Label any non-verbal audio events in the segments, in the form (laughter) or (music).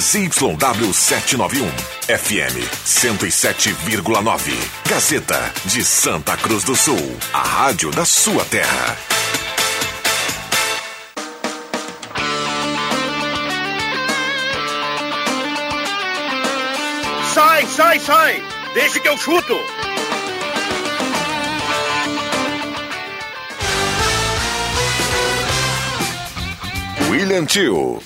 ZYW 791, FM 107,9. Gazeta de Santa Cruz do Sul, a rádio da sua terra. Sai, sai, sai! Deixa que eu chuto! William Tio.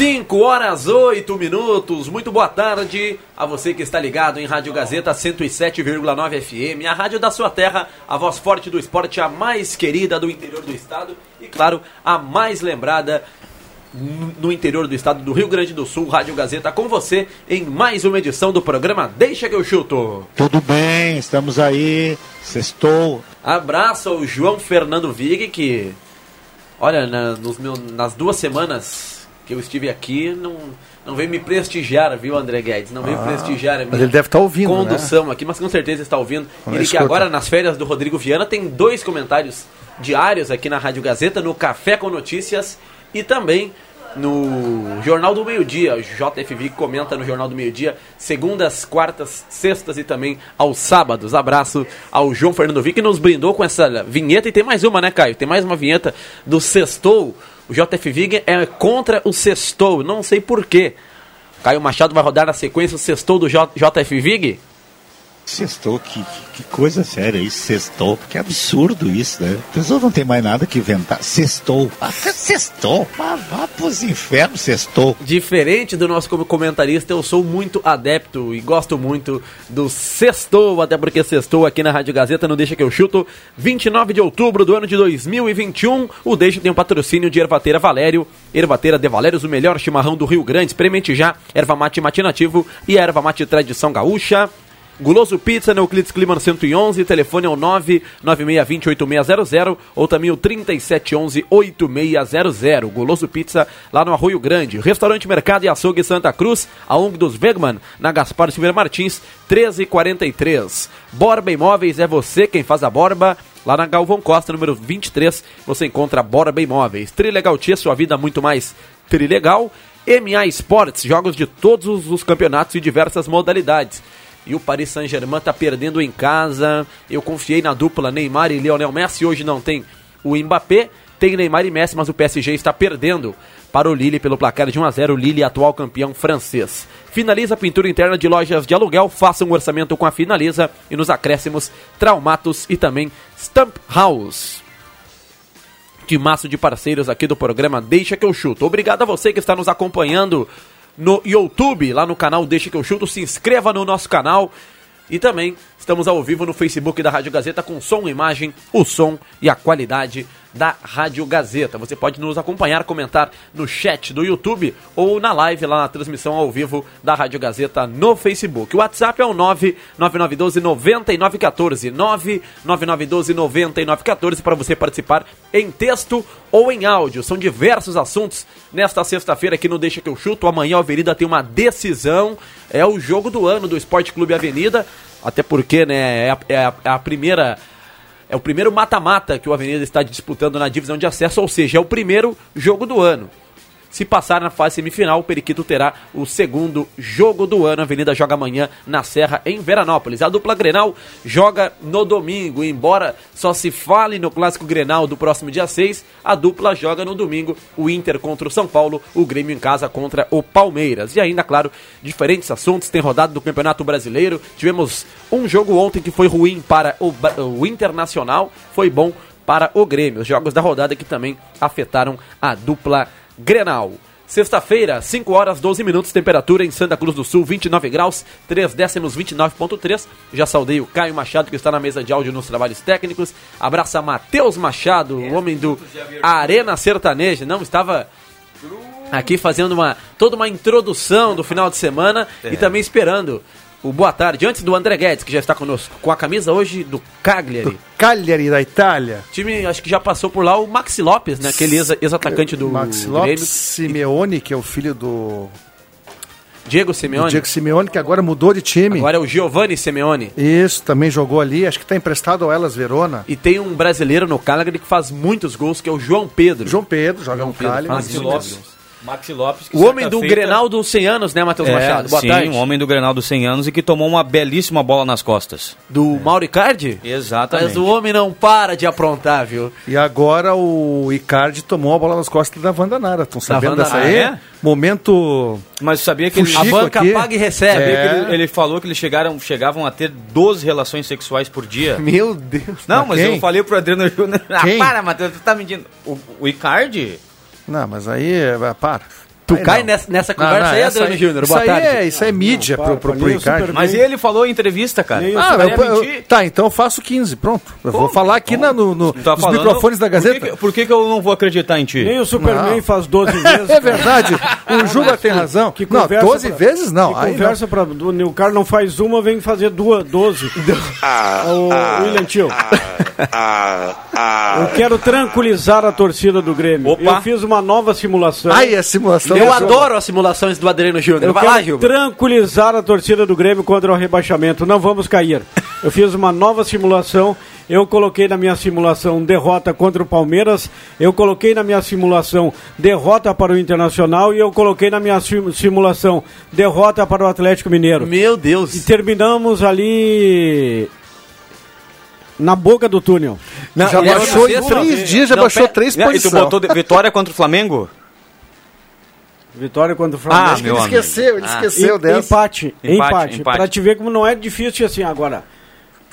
5 horas 8 minutos. Muito boa tarde a você que está ligado em Rádio Gazeta 107,9 FM, a rádio da sua terra, a voz forte do esporte, a mais querida do interior do estado e, claro, a mais lembrada no interior do estado do Rio Grande do Sul, Rádio Gazeta, com você em mais uma edição do programa Deixa que eu chuto. Tudo bem, estamos aí, sextou. Abraço ao João Fernando Vig, que, olha, na- nos meu- nas duas semanas que eu estive aqui, não, não veio me prestigiar, viu, André Guedes? Não veio prestigiar a minha Mas ele deve estar ouvindo, né? condução aqui, mas com certeza está ouvindo. Ele que escuta. agora, nas férias do Rodrigo Viana, tem dois comentários diários aqui na Rádio Gazeta, no Café com Notícias e também no Jornal do Meio-Dia. O JFV comenta no Jornal do Meio-Dia, segundas, quartas, sextas e também aos sábados. Abraço ao João Fernando Vick que nos brindou com essa vinheta. E tem mais uma, né, Caio? Tem mais uma vinheta do Sextou. O JFV é contra o Sextou, não sei porquê. Caio Machado vai rodar na sequência o Sextou do J- JF Vig. Sextou, que, que coisa séria isso, sextou. Que absurdo isso, né? A pessoa não tem mais nada que inventar. Sextou. Sextou. Vá, vá pros infernos, sextou. Diferente do nosso comentarista, eu sou muito adepto e gosto muito do Sextou, até porque Sextou aqui na Rádio Gazeta, não deixa que eu chuto. 29 de outubro do ano de 2021, o Deixa tem um patrocínio de Ervateira Valério. Ervateira de Valérios, o melhor chimarrão do Rio Grande. Experimente já, erva mate matinativo e erva mate tradição gaúcha. Guloso Pizza, no Euclides Clima 111, telefone é o 996208600 ou também o 3711-8600. Guloso Pizza, lá no Arroio Grande. Restaurante Mercado e Açougue Santa Cruz, a ONG dos Wegman, na Gaspar Silveira Martins, 1343. Borba Imóveis, é você quem faz a borba. Lá na Galvão Costa, número 23, você encontra Borba Imóveis. Trilegal Tia, sua vida muito mais trilegal. MA Sports, jogos de todos os campeonatos e diversas modalidades. E o Paris Saint-Germain está perdendo em casa. Eu confiei na dupla Neymar e Lionel Messi. Hoje não tem o Mbappé, tem Neymar e Messi, mas o PSG está perdendo para o Lille pelo placar de 1 a 0. O Lille, atual campeão francês. Finaliza a pintura interna de lojas de aluguel. Faça um orçamento com a Finaliza e nos acréscimos Traumatos e também Stamp House timaço de parceiros aqui do programa Deixa que eu chuto. Obrigado a você que está nos acompanhando no YouTube, lá no canal Deixa que eu chuto. Se inscreva no nosso canal. E também estamos ao vivo no Facebook da Rádio Gazeta com som imagem, o som e a qualidade da Rádio Gazeta. Você pode nos acompanhar, comentar no chat do YouTube ou na live lá na transmissão ao vivo da Rádio Gazeta no Facebook. O WhatsApp é o 99912 9914 99912 9914 para você participar em texto ou em áudio. São diversos assuntos nesta sexta-feira aqui no Deixa que eu chuto. Amanhã a Avenida tem uma decisão, é o jogo do ano do Esporte Clube Avenida, até porque, né, é a, é a- é a primeira é o primeiro mata-mata que o Avenida está disputando na divisão de acesso, ou seja, é o primeiro jogo do ano. Se passar na fase semifinal, o Periquito terá o segundo jogo do ano. A Avenida joga amanhã na Serra, em Veranópolis. A dupla Grenal joga no domingo. Embora só se fale no Clássico Grenal do próximo dia 6, a dupla joga no domingo. O Inter contra o São Paulo, o Grêmio em casa contra o Palmeiras. E ainda, claro, diferentes assuntos. Tem rodado do Campeonato Brasileiro. Tivemos um jogo ontem que foi ruim para o, o Internacional, foi bom para o Grêmio. Os jogos da rodada que também afetaram a dupla Grenal. Sexta-feira, 5 horas 12 minutos, temperatura em Santa Cruz do Sul, 29 graus, 3 décimos, 29.3. Já saudei o Caio Machado, que está na mesa de áudio nos trabalhos técnicos. Abraça Matheus Machado, o homem do Arena Sertaneja. Não, estava aqui fazendo uma toda uma introdução do final de semana e também esperando o boa tarde, antes do André Guedes, que já está conosco, com a camisa hoje do Cagliari. Cagliari da Itália. O time, acho que já passou por lá o Maxi Lopes, né? Aquele ex- ex-atacante do Max Grêmio. Lopes Simeone, que é o filho do, Diego do Simeone. Diego Simeone, que agora mudou de time. Agora é o Giovanni Simeone. Isso, também jogou ali. Acho que está emprestado ao Elas Verona. E tem um brasileiro no Cagliari que faz muitos gols, que é o João Pedro. João Pedro joga João no Pedro, Cagliari. Maxi Lopes. Maxi Lopes. que O homem certa do feita- Grenal dos 100 anos, né, Matheus É, Machado? Boa sim, tarde. um homem do Grenal dos 100 anos e que tomou uma belíssima bola nas costas. Do Mauro Icardi? Exatamente. Mas o homem não para de aprontar, viu? E agora o Icardi tomou a bola nas costas da Wanda Nara. Estão sabendo Wanda dessa Nara, aí? é? Momento. Mas sabia que ele, A banca aqui. paga e recebe. É. ele, ele falou que eles chegaram, chegavam a ter 12 relações sexuais por dia. (laughs) Meu Deus. Não, mas quem? eu falei pro Adriano Júnior. (laughs) Ah, para, Matheus, tu tá mentindo. O, o Icardi? Não, mas aí. é, Para. Tu Aí cai não. nessa, nessa Não, conversa não, aí, Adriano Júnior. Isso Boa aí tarde. é, isso é mídia pro, para, pro, para pro mim, o Icardi. Super- Mas ele falou em entrevista, cara. Ah, eu- eu- tá, então eu faço 15, pronto. Eu vou falar aqui na, no, no- tá nos falando- microfones da Por Gazeta. que, que- por que, que eu não vou acreditar em ti? Nem o Superman Não. faz 12 (laughs) vezes. É verdade, o Juba tem razão. Que não, conversa 12 pra- vezes não. Que Aí conversa pra. do- O cara não faz uma, vem fazer duas, 12. (laughs) o William Tio. Eu quero tranquilizar a torcida do Grêmio. Opa. Eu fiz uma nova simulação. Ai, é simulação. Eu do adoro as simulações do Adriano Júnior. Eu Vai quero lá, Gil. tranquilizar a torcida do Grêmio contra o rebaixamento. Não vamos cair. Eu fiz uma nova simulação. Eu coloquei na minha simulação derrota contra o Palmeiras. Eu coloquei na minha simulação derrota para o Internacional. E eu coloquei na minha sim- simulação derrota para o Atlético Mineiro. Meu Deus. E terminamos ali na boca do túnel. Não, Já baixou em três dias, já Não, baixou pera- três E tu posições. botou vitória contra o Flamengo? Vitória contra o Flamengo. Ah, Ele meu amigo. esqueceu, ele Ah. esqueceu E- dessa. empate, Empate, empate, empate. Pra te ver como não é difícil assim agora.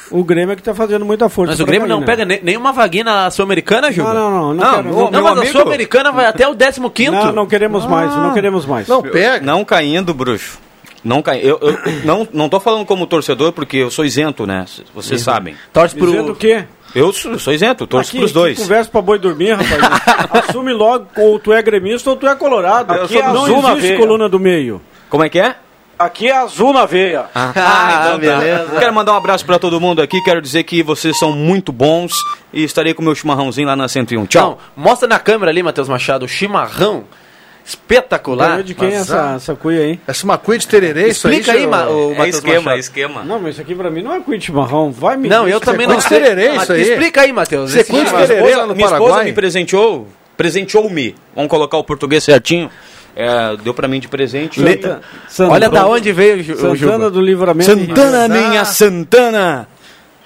O Grêmio é que tá fazendo muita força. Mas o Grêmio não né? pega nem- nenhuma vaguinha na Sul-Americana, Gil? Não, não, não. Não, Não, quero, não, Não, mas a Sul-Americana vai até o 15 não, não queremos mais, não queremos mais. Não, pega. Não caindo, bruxo. Não cai. Eu, eu não, não tô falando como torcedor, porque eu sou isento, né? Vocês sabem. Torce pro... Dizendo o quê? Eu sou, eu sou isento, torço Aqui, pros dois. Conversa pra boi dormir, rapaz. (laughs) Assume logo, ou tu é gremista ou tu é colorado. Eu Aqui sou é não na existe veia. coluna do meio. Como é que é? Aqui é azul na veia. Ah, (laughs) então beleza. Quero mandar um abraço pra todo mundo aqui. Quero dizer que vocês são muito bons e estarei com o meu chimarrãozinho lá na 101. Tchau. Não, mostra na câmera ali, Matheus Machado, o chimarrão espetacular. Ganhou de quem é mas, essa, ah, essa cuia aí? Essa é uma cuia de tererê, isso aí. Explica aí, ma- o É Matheus esquema, Machado. é esquema. Não, mas isso aqui pra mim não é cuia de chimarrão. Vai me Não, eu também é não sei. tererê, isso aí. Explica aí, Matheus. É esse cuia de tererê. lá no minha esposa Paraguai. me presenteou, presenteou-me. Vamos colocar o português certinho. É, deu pra mim de presente. Le- Santana- Olha da onde veio o Santana Juba. do Livramento. Santana, minha Santana!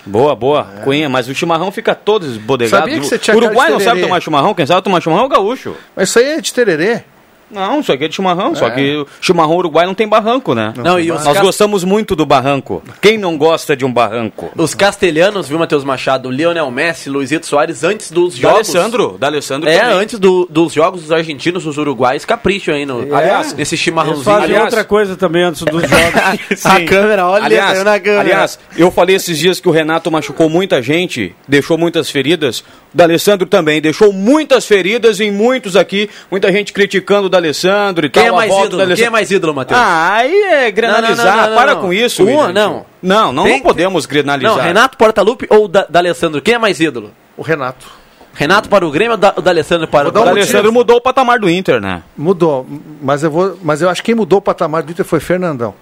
Boa, boa. Cunha, mas o chimarrão fica todo esbodegado. Sabia que você tinha o Uruguai não sabe tomar chimarrão, quem sabe tomar chimarrão é o gaúcho. Mas isso aí é de tererê. Não, isso aqui é de chimarrão, só que chimarrão uruguai não tem barranco, né? Não, e os, Nós gostamos muito do barranco. Quem não gosta de um barranco? os castelhanos, viu, Matheus Machado? Lionel Messi, Luizito Soares, antes dos Da jogos... Alessandro, da Alessandro É, também. antes do- dos jogos dos argentinos, dos uruguais, capricham aí no... Aliás, nesse chimarrãozinho. Aliás- outra coisa também antes dos jogos. (laughs) A câmera, olha, aliás, saiu na câmera. aliás, eu falei esses dias que o Renato machucou muita gente, deixou muitas feridas. O D'Alessandro também deixou muitas feridas em muitos aqui. Muita gente criticando o D'Alessandro e Quem tal. é a mais ídolo? Quem é mais ídolo, Matheus? Ah, aí é granalizar. Não, não, não, não, Para não. com isso. Um, não. Não, não, Tem não podemos granalizar. Não, Renato Portaluppi ou da, D'Alessandro? Quem é mais ídolo? O Renato. Renato para o Grêmio ou da, o D'Alessandro para o dar O Grêmio? D'Alessandro mudou o patamar do Inter, né? Mudou. Mas eu, vou, mas eu acho que quem mudou o patamar do Inter foi Fernandão.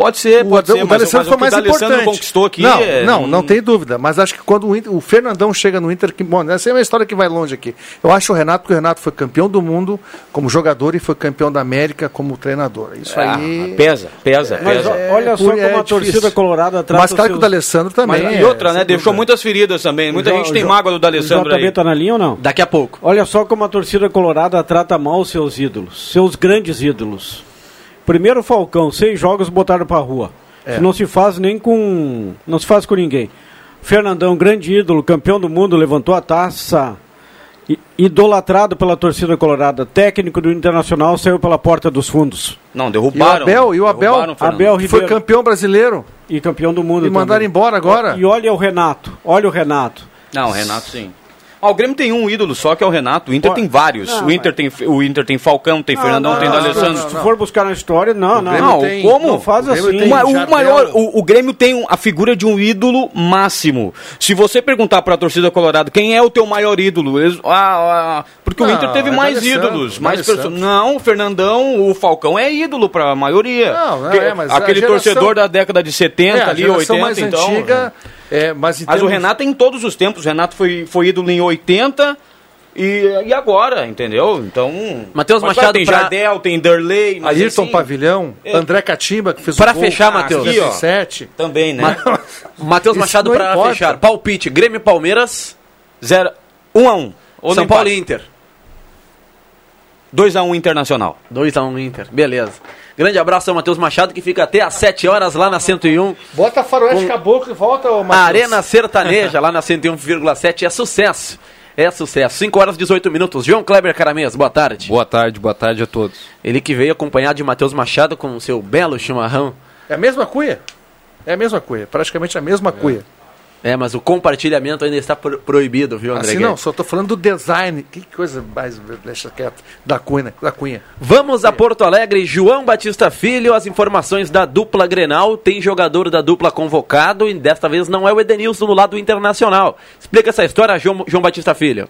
Pode ser, O, pode Ad- ser, o D'Alessandro foi o que mais o importante. conquistou aqui... não, é- não, não tem dúvida. Mas acho que quando o, Inter- o Fernandão chega no Inter, que, bom, essa é uma história que vai longe aqui. Eu acho o Renato, porque o Renato foi campeão do mundo como jogador e foi campeão da América como treinador. Isso Ah, aí. pesa, pesa, Mas pesa. ó, olha só por- como é a torcida colorada trata Mas claro que o D'Alessandro também. Mas, é, e outra, né? Deixou muitas feridas também. Muita O gente tem mágoa do D'Alessandro O. JB tá na linha ou não? Daqui a pouco. Olha só como a torcida colorada trata mal os seus ídolos, seus grandes ídolos. Primeiro Falcão, seis jogos botaram pra rua. É. Isso não se faz nem com. não se faz com ninguém. Fernandão, grande ídolo, campeão do mundo, levantou a taça. Idolatrado pela torcida colorada, técnico do Internacional, saiu pela porta dos fundos. Não, E o derrubaram. Abel, e o Abel, derrubaram o Fernando. Abel que foi Ribeiro campeão brasileiro e campeão do mundo. e mandaram também. embora agora. E olha o Renato, olha o Renato. Não, o Renato sim. Ah, o Grêmio tem um ídolo só, que é o Renato. O Inter tem vários. não, o, Inter tem, o Inter tem Falcão, tem Fernandão, tem não, D'Alessandro. Se for buscar na história, não, não. Grêmio Não, tem- como? Não faz o Grêmio assim. tem Uma- o maior, o, o Grêmio tem a figura de um ídolo máximo. Se você perguntar para a torcida colorada quem é o teu maior ídolo, eles, ah, ah, porque o Não, Inter teve é mais ídolos, mais Não, o Fernandão, o Falcão é ídolo para a maioria. Não, não, Que- é, mas a aquele geração- torcedor da década de 70 É, ali, geração 80, mais então. antiga, é, mas, Mas o termos- Renato é em todos os tempos. O Renato foi, foi ídolo em 80 e, e agora, entendeu? Então. Matheus Machado Tem pra- Jardel, tem Derlei. mas Ayrton assim, Pavilhão, É. André Catimba, que fez Pra o gol fechar, ah, Matheus. aqui, ó. 7. Também, né? (laughs) Matheus Machado para importa. fechar. Palpite, Grêmio e Palmeiras, Zero, 1 a 1 Ou São Paulo e. Inter. 2 a 1 Internacional. 2x1 Inter, beleza. Grande abraço ao Matheus Machado, que fica até às 7 horas lá na 101. Bota faroeste caboclo e volta, ô Matheus. Arena Sertaneja, lá na 101,7, é sucesso. É sucesso. 5 horas e 18 minutos. João Kleber Caramês, boa tarde. Boa tarde, boa tarde a todos. Ele que veio acompanhado de Matheus Machado com o seu belo chimarrão. É a mesma cuia? É a mesma cuia, praticamente a mesma cuia. É, mas o compartilhamento ainda está pro- proibido, viu, André? Assim não, só tô falando do design. Que coisa mais, deixa quieto, da cunha, da cunha. Vamos a Porto Alegre, João Batista Filho, as informações da dupla Grenal, tem jogador da dupla convocado e desta vez não é o Edenilson do lado internacional. Explica essa história, João, João Batista Filho.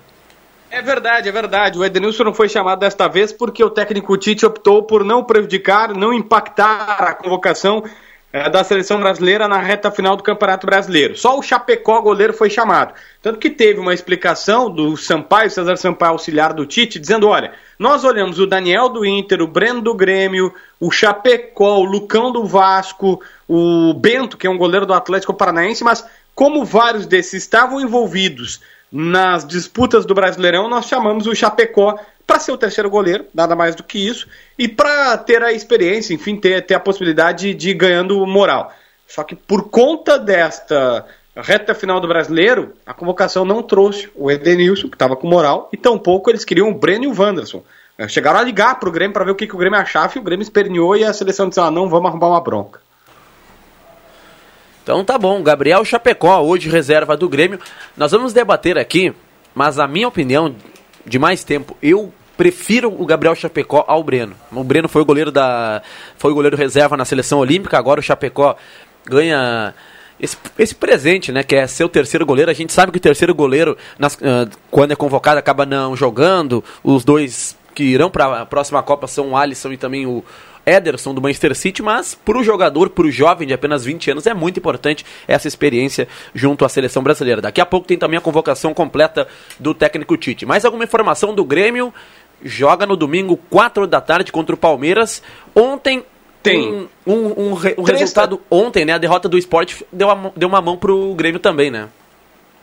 É verdade, é verdade. O Edenilson não foi chamado desta vez porque o técnico Tite optou por não prejudicar, não impactar a convocação eh, da seleção brasileira na reta final do Campeonato Brasileiro. Só o Chapecó, goleiro, foi chamado. Tanto que teve uma explicação do Sampaio, César Sampaio, auxiliar do Tite, dizendo: olha, nós olhamos o Daniel do Inter, o Breno do Grêmio, o Chapecó, o Lucão do Vasco, o Bento, que é um goleiro do Atlético Paranaense, mas como vários desses estavam envolvidos nas disputas do Brasileirão, nós chamamos o Chapecó para ser o terceiro goleiro, nada mais do que isso, e para ter a experiência, enfim, ter, ter a possibilidade de ir ganhando moral. Só que por conta desta reta final do Brasileiro, a convocação não trouxe o Edenilson, que estava com moral, e tampouco eles queriam o Breno e o Wanderson. Eh, Chegaram a ligar para o Grêmio para ver o que, que o Grêmio achava, e o Grêmio esperneou e a seleção disse, ah, não, vamos arrumar uma bronca. Então tá bom, Gabriel Chapecó, hoje reserva do Grêmio. Nós vamos debater aqui, mas a minha opinião de mais tempo, eu prefiro o Gabriel Chapecó ao Breno. O Breno foi o goleiro da foi o goleiro reserva na seleção olímpica, agora o Chapecó ganha esse, esse presente, né, que é ser o terceiro goleiro. A gente sabe que o terceiro goleiro, nas- ah, quando é convocado, acaba não jogando. Os dois que irão para a próxima Copa são o Alisson e também o Ederson do Manchester City, mas para o jogador, para o jovem de apenas 20 anos, é muito importante essa experiência junto à seleção brasileira. Daqui a pouco tem também a convocação completa do técnico Tite. Mais alguma informação do Grêmio? Joga no domingo, 4 da tarde, contra o Palmeiras. Ontem Tem. um, um, um re- um resultado ontem, né? A derrota do esporte deu uma, mão- deu uma mão pro Grêmio também, né?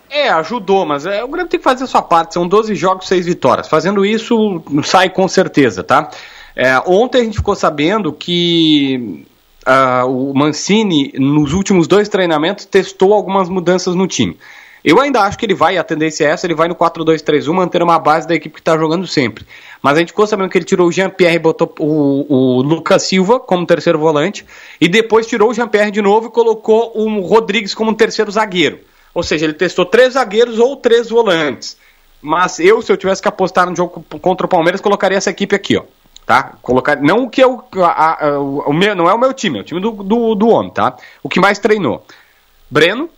É, ajudou, mas é, o Grêmio tem que fazer a sua parte. São 12 jogos, 6 vitórias. Fazendo isso, sai com certeza, tá? É, ontem a gente ficou sabendo que ah, o Mancini, nos últimos dois treinamentos, testou algumas mudanças no time. Eu ainda acho que ele vai, a tendência é essa, ele vai no 4-2-3-1, manter uma base da equipe que está jogando sempre. Mas a gente ficou sabendo que ele tirou o Jean-Pierre e botou o, o Lucas Silva como terceiro volante, e depois tirou o Jean-Pierre de novo e colocou o Rodrigues como terceiro zagueiro. Ou seja, ele testou três zagueiros ou três volantes. Mas eu, se eu tivesse que apostar no jogo contra o Palmeiras, colocaria essa equipe aqui, ó. Tá? Colocar, não o que eu. a- a- o, o meu, não é o meu time, é o time do, do, do homem, tá? O que mais treinou. Breno,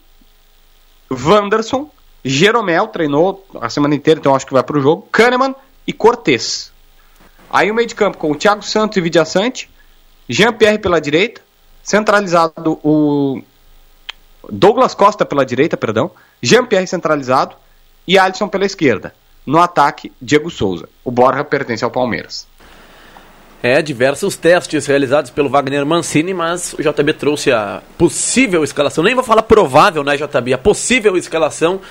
Wanderson, Jeromel treinou a semana inteira, então acho que vai pro jogo. Kahneman e Cortez. Aí o meio de campo com o Thiago Santos e Vidia Sante, Jean-Pierre pela direita, centralizado o Douglas Costa pela direita, perdão, Jean-Pierre centralizado e Alisson pela esquerda. No ataque, Diego Souza. O Borja pertence ao Palmeiras. É, diversos testes realizados pelo Wagner Mancini, mas o JB trouxe a possível escalação. Nem vou falar provável, né, JB? A possível escalação,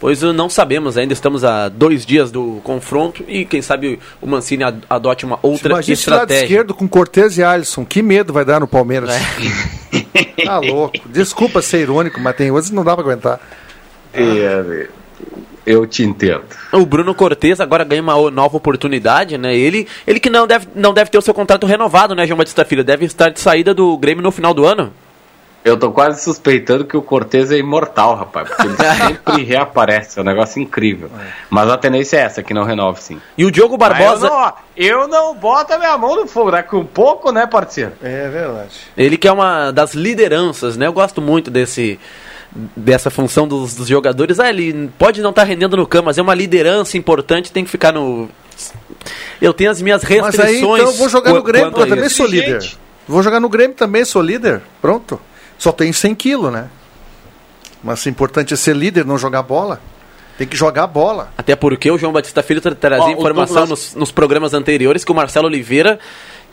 pois uh, não sabemos ainda. Estamos a dois dias do confronto e quem sabe o Mancini ad- adote uma outra Imagina estratégia. esquerdo com Cortez e Alisson. Que medo vai dar no Palmeiras. É. (laughs) Tá louco. Desculpa ser irônico, mas tem outros que não dá pra aguentar. eu te entendo. O Bruno Cortes agora ganha uma nova oportunidade, né? Ele, ele que não deve, não deve ter o seu contrato renovado, né, João Batista Filho? Deve estar de saída do Grêmio no final do ano. Eu tô quase suspeitando que o Cortez é imortal, rapaz, porque ele (laughs) sempre reaparece, é um negócio incrível. Mas a tendência é essa, que não renove sim. E o Diogo Barbosa. Mas eu, não, eu não boto a minha mão no fogo, daqui um pouco, né, parceiro? É verdade. Ele que é uma das lideranças, né? Eu gosto muito desse dessa função dos, dos jogadores. Ah, ele pode não estar rendendo no campo, mas é uma liderança importante, tem que ficar no. Eu tenho as minhas restrições. Mas aí, então eu vou jogar no Grêmio, eu também sou líder. Vou jogar no Grêmio também, sou líder. Pronto. Só tenho 100 quilos, né? Mas o importante é ser líder, não jogar bola. Tem que jogar bola. Até porque o João Batista Filho tra- trazia Ó, informação Douglas- nos, nos programas anteriores que o Marcelo Oliveira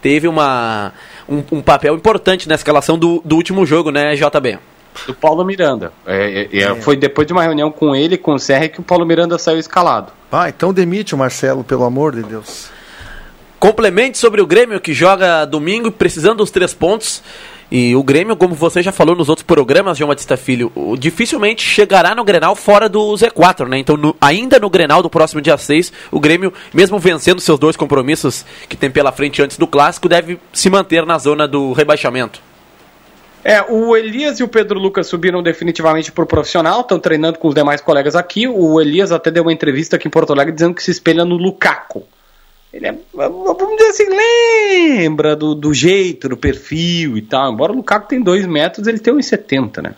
teve uma, um, um papel importante na escalação do, do último jogo, né, JB? Do Paulo Miranda. É, é, é, Foi depois de uma reunião com ele e com o Serra que o Paulo Miranda saiu escalado. Ah, então demite o Marcelo, pelo amor de Deus. Complemente sobre o Grêmio que joga domingo, precisando dos três pontos. E o Grêmio, como você já falou nos outros programas, João Batista Filho, o- dificilmente chegará no Grenal fora do Z4, né? Então, no- ainda no Grenal do próximo dia 6, o Grêmio, mesmo vencendo seus dois compromissos que tem pela frente antes do Clássico, deve se manter na zona do rebaixamento. É, o Elias e o Pedro Lucas subiram definitivamente pro profissional, estão treinando com os demais colegas aqui. O Elias até deu uma entrevista aqui em Porto Alegre dizendo que se espelha no Lukaku. Ele é, vamos dizer assim, lembra do, do jeito, do perfil e tal. Embora o Lukaku tem 2 metros, ele tem 1,70, né?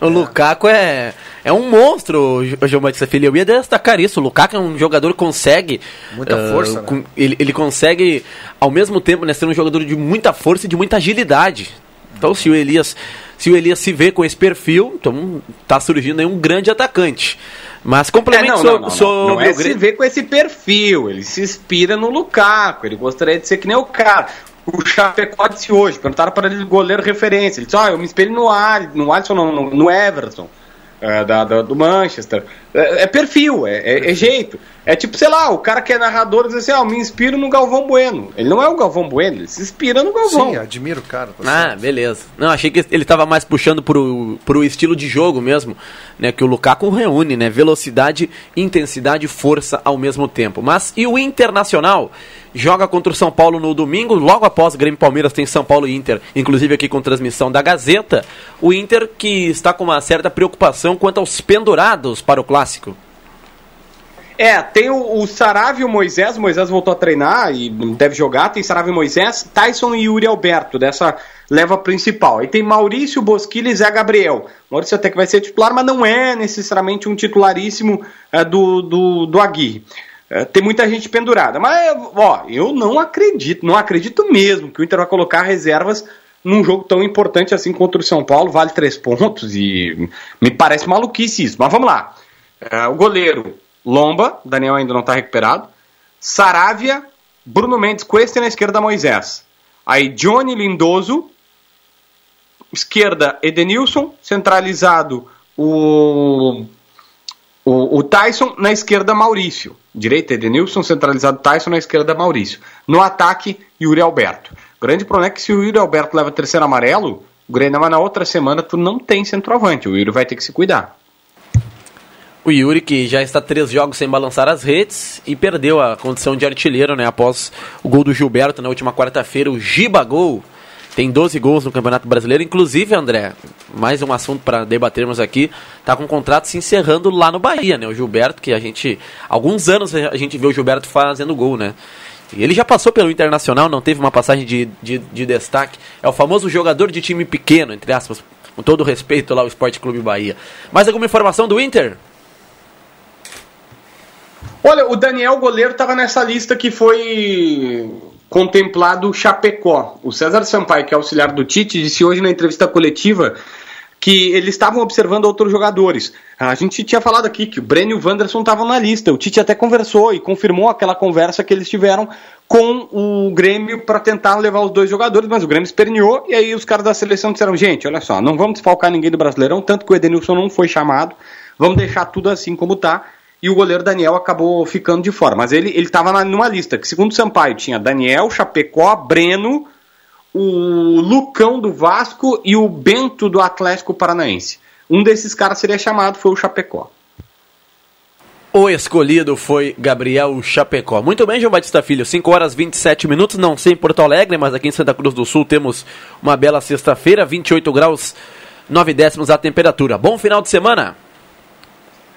O Lukaku é, é um monstro, Jo- João Batista Filho. Eu ia destacar isso. O Lukaku é um jogador que consegue. Muita ah, força, né? com- ele, ele consegue, ao mesmo tempo, né, ser um jogador de muita força e de muita agilidade. Então, se o Elias se, o Elias se vê com esse perfil, então tá surgindo aí um grande atacante. Mas complemento É, não, não, não, sobre Não é o se Grêmio. ver com esse perfil, ele se inspira no Lukaku, ele gostaria de ser que nem o cara. O Chapecó disse hoje, perguntaram para ele goleiro referência. Ele disse, ó, eu me espelho no, Al, no Alisson, não, no, no Everton, é, da, da- do Manchester. É, é perfil, é, é- é jeito. É tipo, sei lá, o cara que é narrador diz assim, ó, me inspiro no Galvão Bueno. Ele não é o Galvão Bueno, ele se inspira no Galvão. Sim, admiro o cara. tá Ah, certo. beleza. Não, achei que ele tava mais puxando pro, pro estilo de jogo mesmo, né? Que o Lukaku reúne, né? Velocidade, intensidade e força ao mesmo tempo. Mas e o Internacional? Joga contra o São Paulo no domingo, logo após Grêmio e Palmeiras tem São Paulo e Inter, inclusive aqui com transmissão da Gazeta. O Inter que está com uma certa preocupação quanto aos pendurados para o clássico. É, tem o, o Saravio e o Moisés. Moisés voltou a treinar e deve jogar. Tem Saravio e Moisés, Tyson e Yuri Alberto, dessa leva principal. Aí tem Maurício, Bosquilha e Zé Gabriel. Maurício até que vai ser titular, mas não é necessariamente um titularíssimo é, do, do, do Aguirre. É, tem muita gente pendurada. Mas, ó, eu não acredito, não acredito mesmo que o Inter vai colocar reservas num jogo tão importante assim contra o São Paulo. Vale três pontos e me parece maluquice isso. Mas vamos lá. É, o goleiro Lomba, Daniel ainda não está recuperado. Saravia, Bruno Mendes, Cuesta na esquerda Moisés. Aí Johnny Lindoso, esquerda Edenilson, centralizado o, o, o Tyson, na esquerda Maurício. Direita Edenilson, centralizado Tyson, na esquerda Maurício. No ataque, Yuri Alberto. Grande problema é que se o Yuri Alberto leva terceiro amarelo, o Grêmio, mas na outra semana tu não tem centroavante. O Yuri vai ter que se cuidar. O Yuri, que já está três jogos sem balançar as redes e perdeu a condição de artilheiro, né? Após o gol do Gilberto na última quarta-feira, o Giba Gol. Tem 12 gols no Campeonato Brasileiro. Inclusive, André, mais um assunto para debatermos aqui. Tá com o contrato se encerrando lá no Bahia, né? O Gilberto, que a gente. Alguns anos a gente vê o Gilberto fazendo gol, né? E ele já passou pelo Internacional, não teve uma passagem de, de, de destaque. É o famoso jogador de time pequeno, entre aspas. Com todo respeito lá, o Esporte Clube Bahia. Mais alguma informação do Inter? Olha, o Daniel goleiro estava nessa lista que foi contemplado o Chapecó. O César Sampaio, que é auxiliar do Tite, disse hoje na entrevista coletiva que eles estavam observando outros jogadores. A gente tinha falado aqui que o Breno e o Wanderson estavam na lista. O Tite até conversou e confirmou aquela conversa que eles tiveram com o Grêmio para tentar levar os dois jogadores, mas o Grêmio esperneou e aí os caras da seleção disseram: gente, olha só, não vamos desfalcar ninguém do Brasileirão, tanto que o Edenilson não foi chamado, vamos deixar tudo assim como tá. E o goleiro Daniel acabou ficando de fora. Mas ele estava numa lista que, segundo o Sampaio, tinha Daniel, Chapecó, Breno, o Lucão do Vasco e o Bento do Atlético Paranaense. Um desses caras seria chamado, foi o Chapecó. O escolhido foi Gabriel Chapecó. Muito bem, João Batista Filho. 5 horas 27 minutos, não sei em Porto Alegre, mas aqui em Santa Cruz do Sul temos uma bela sexta-feira, 28 graus, 9 décimos a temperatura. Bom final de semana.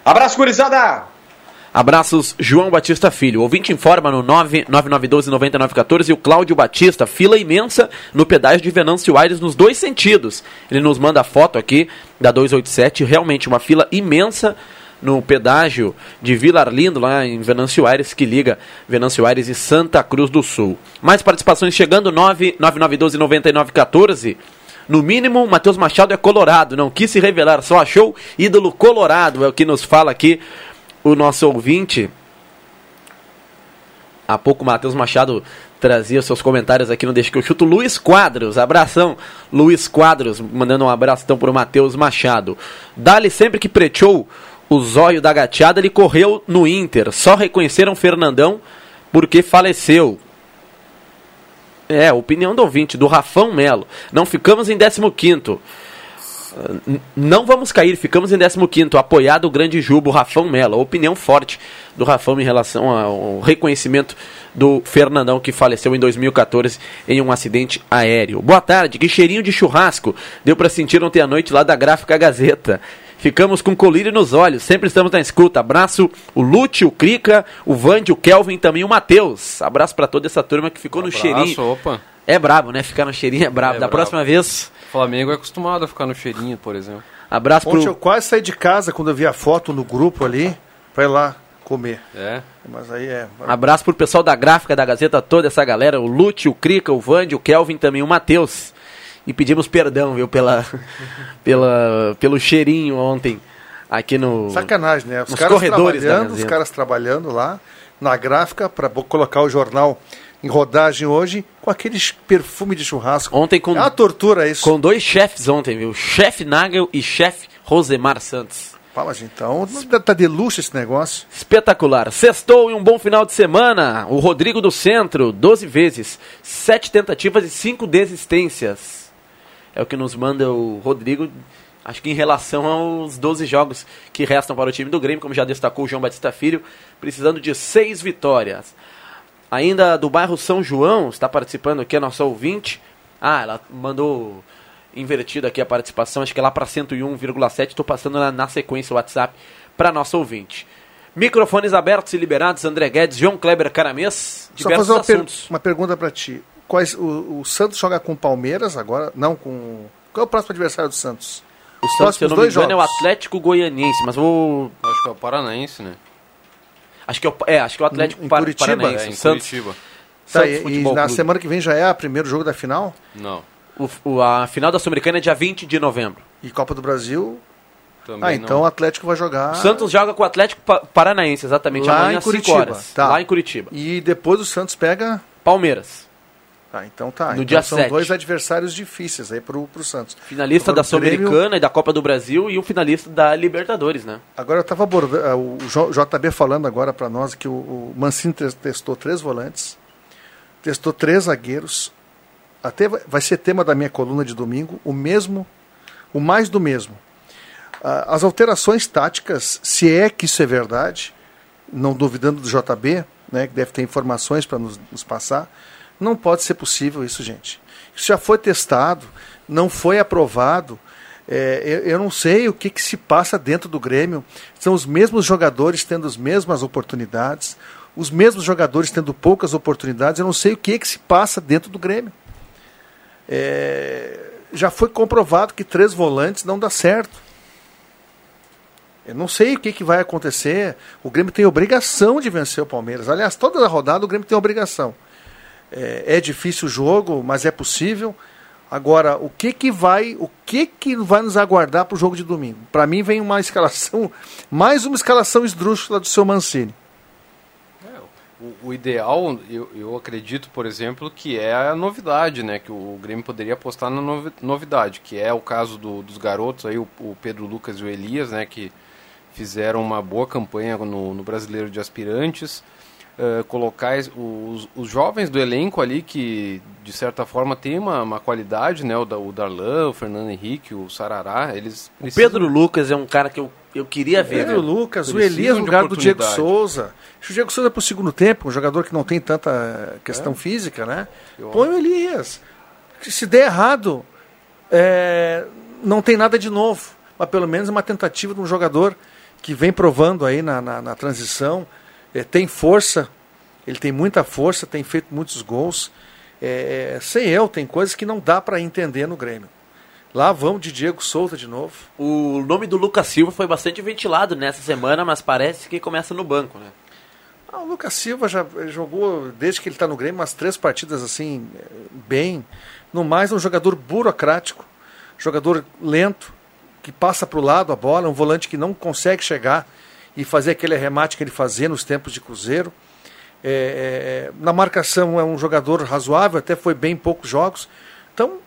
Abraço, gurizada! Abraços, João Batista Filho. O ouvinte informa no 99912-9914 e o Cláudio Batista, fila imensa no pedágio de Venâncio Aires nos dois sentidos. Ele nos manda a foto aqui da 287, realmente uma fila imensa no pedágio de Vila Arlindo, lá em Venâncio Aires, que liga Venâncio Aires e Santa Cruz do Sul. Mais participações chegando, 99912-9914. No mínimo, Matheus Machado é colorado, não quis se revelar, só achou ídolo colorado, é o que nos fala aqui o nosso ouvinte. Há pouco o Matheus Machado trazia seus comentários aqui no Deixa que eu chuto. Luiz Quadros, abração. Luiz Quadros, mandando um abraço então para o Matheus Machado. Dali sempre que preteou o zóio da gateada, ele correu no Inter. Só reconheceram Fernandão porque faleceu. É, opinião do ouvinte, do Rafão Melo. Não ficamos em 15º. Não vamos cair, ficamos em 15º, apoiado o grande Jubo, Rafão Melo. Opinião forte do Rafão em relação ao reconhecimento do Fernandão, que faleceu em 2014 em um acidente aéreo. Boa tarde, que cheirinho de churrasco deu para sentir ontem à noite lá da Gráfica Gazeta. Ficamos com colírio nos olhos, sempre estamos na escuta. Abraço o Lute, o Crica, o Vande, o Kelvin também o Matheus. Abraço para toda essa turma que ficou um no abraço, cheirinho. Opa. É brabo, né? Ficar no cheirinho é brabo. É da brabo. próxima vez, O Flamengo é acostumado a ficar no cheirinho, por exemplo. abraço Ontem eu pro. quase saí de casa quando eu vi a foto no grupo ali, pra ir lá comer. É. Mas aí é. Abraço pro pessoal da gráfica da Gazeta, toda essa galera, o Lute, o Crica, o Vande, o Kelvin também, o Matheus. E pedimos perdão, viu, pela, (laughs) pela, pelo cheirinho ontem aqui no. Sacanagem, né? Os nos caras corredores trabalhando, os caras trabalhando lá na gráfica para colocar o jornal em rodagem hoje com aquele perfume de churrasco. Ontem com, É uma tortura isso. com dois chefes ontem, viu? Chefe Nagel e chefe Rosemar Santos. Fala, gente, então tá de luxo esse negócio. Espetacular. Sextou e um bom final de semana. O Rodrigo do Centro, 12 vezes, 7 tentativas e 5 desistências. É o que nos manda o Rodrigo, acho que em relação aos 12 jogos que restam para o time do Grêmio, como já destacou o João Batista Filho, precisando de 6 vitórias. Ainda do bairro São João, está participando aqui a nossa ouvinte. Ah, ela mandou invertido aqui a participação, acho que é lá para 101,7. Estou passando na, na sequência o WhatsApp para nossa ouvinte. Microfones abertos e liberados, André Guedes, João Kleber Caramês, Só diversos fazer uma, per- assuntos. uma pergunta para ti. Quais, o, o Santos joga com o Palmeiras agora? Não com. Qual é o próximo adversário do Santos? O Santos, se eu próximos não me dois engano, é o jogos. Atlético Goianiense, mas vou. Acho que é o Paranaense, né? Acho que é o, é, acho que é o Atlético Em Par- Curitiba? Paranaense. É, em o Santos, Curitiba. Tá, Santos e, e Futebol na Clube. semana que vem já é o primeiro jogo da final? Não. O, o- a final da Sul-Americana é dia 20 de novembro. E Copa do Brasil? Também ah, então o não. Atlético vai jogar. O Santos joga com o Atlético Pa- Paranaense, exatamente, Lá amanhã em às 5 Curitiba, horas. tá. Lá em Curitiba. E depois o Santos pega. Palmeiras, Tá, então tá. No então dia são 7. dois adversários difíceis aí pro, pro Santos. finalista Agora, da Sul-Americana e da Copa do Brasil e o finalista da Libertadores, né? Agora eu estava abordando, ah, o JB falando agora para nós que o, o Mancini tes- testou três volantes, testou três zagueiros. Até vai- vai ser tema da minha coluna de domingo, o mesmo, o mais do mesmo. Ah, As alterações táticas, se é que isso é verdade, não duvidando do JB, né, que deve ter informações para nos, nos passar, não pode ser possível isso, gente. Isso já foi testado, não foi aprovado. É, eu, eu não sei o que, que se passa dentro do Grêmio. São os mesmos jogadores tendo as mesmas oportunidades, os mesmos jogadores tendo poucas oportunidades. Eu não sei o que, que se passa dentro do Grêmio. É, já foi comprovado que três volantes não dá certo. Eu não sei o que, que vai acontecer. O Grêmio tem obrigação de vencer o Palmeiras. Aliás, toda a rodada o Grêmio tem obrigação. É, é difícil o jogo, mas é possível. Agora, o que que vai, o que que vai nos aguardar para o jogo de domingo? Para mim vem uma escalação, (laughs) mais uma escalação esdrúxula do seu Mancini. O, o ideal, eu, eu acredito, por exemplo, que é a novidade, né? Que o Grêmio poderia apostar na novi- novidade, que é o caso do- dos garotos aí, o, o Pedro Lucas e o Elias, né? Que fizeram uma boa campanha no, no Brasileiro de Aspirantes. Eh, colocar os, os jovens do elenco ali que, de certa forma, tem uma, uma qualidade, né? O, da, o Darlan, o Fernando Henrique, o Sarará, eles O precisam- Pedro Lucas é um cara que eu eu queria ver. Pedro Lucas, o Elias no de lugar do Diego. Souza. Deixa o Diego Souza pro segundo tempo, um jogador que não tem tanta questão É. física, né? Põe o Elias. Se der errado, é, não tem nada de novo. Mas pelo menos é uma tentativa de um jogador que vem provando aí na, na, na transição. É, tem força, ele tem muita força, tem feito muitos gols. É, sei eu, tem coisas que não dá para entender no Grêmio. Lá vamos de Diego Souza de novo. O nome do Lucas Silva foi bastante ventilado nessa semana, mas parece que começa no banco, né? Ah, o Lucas Silva já jogou, desde que ele está no Grêmio, umas três partidas assim, eh, bem. No mais, é um jogador burocrático, jogador lento, que passa para o lado a bola, um volante que não consegue chegar e fazer aquele arremate que ele fazia nos tempos de Cruzeiro. É, é, na marcação é um jogador razoável, até foi bem em poucos jogos. Então,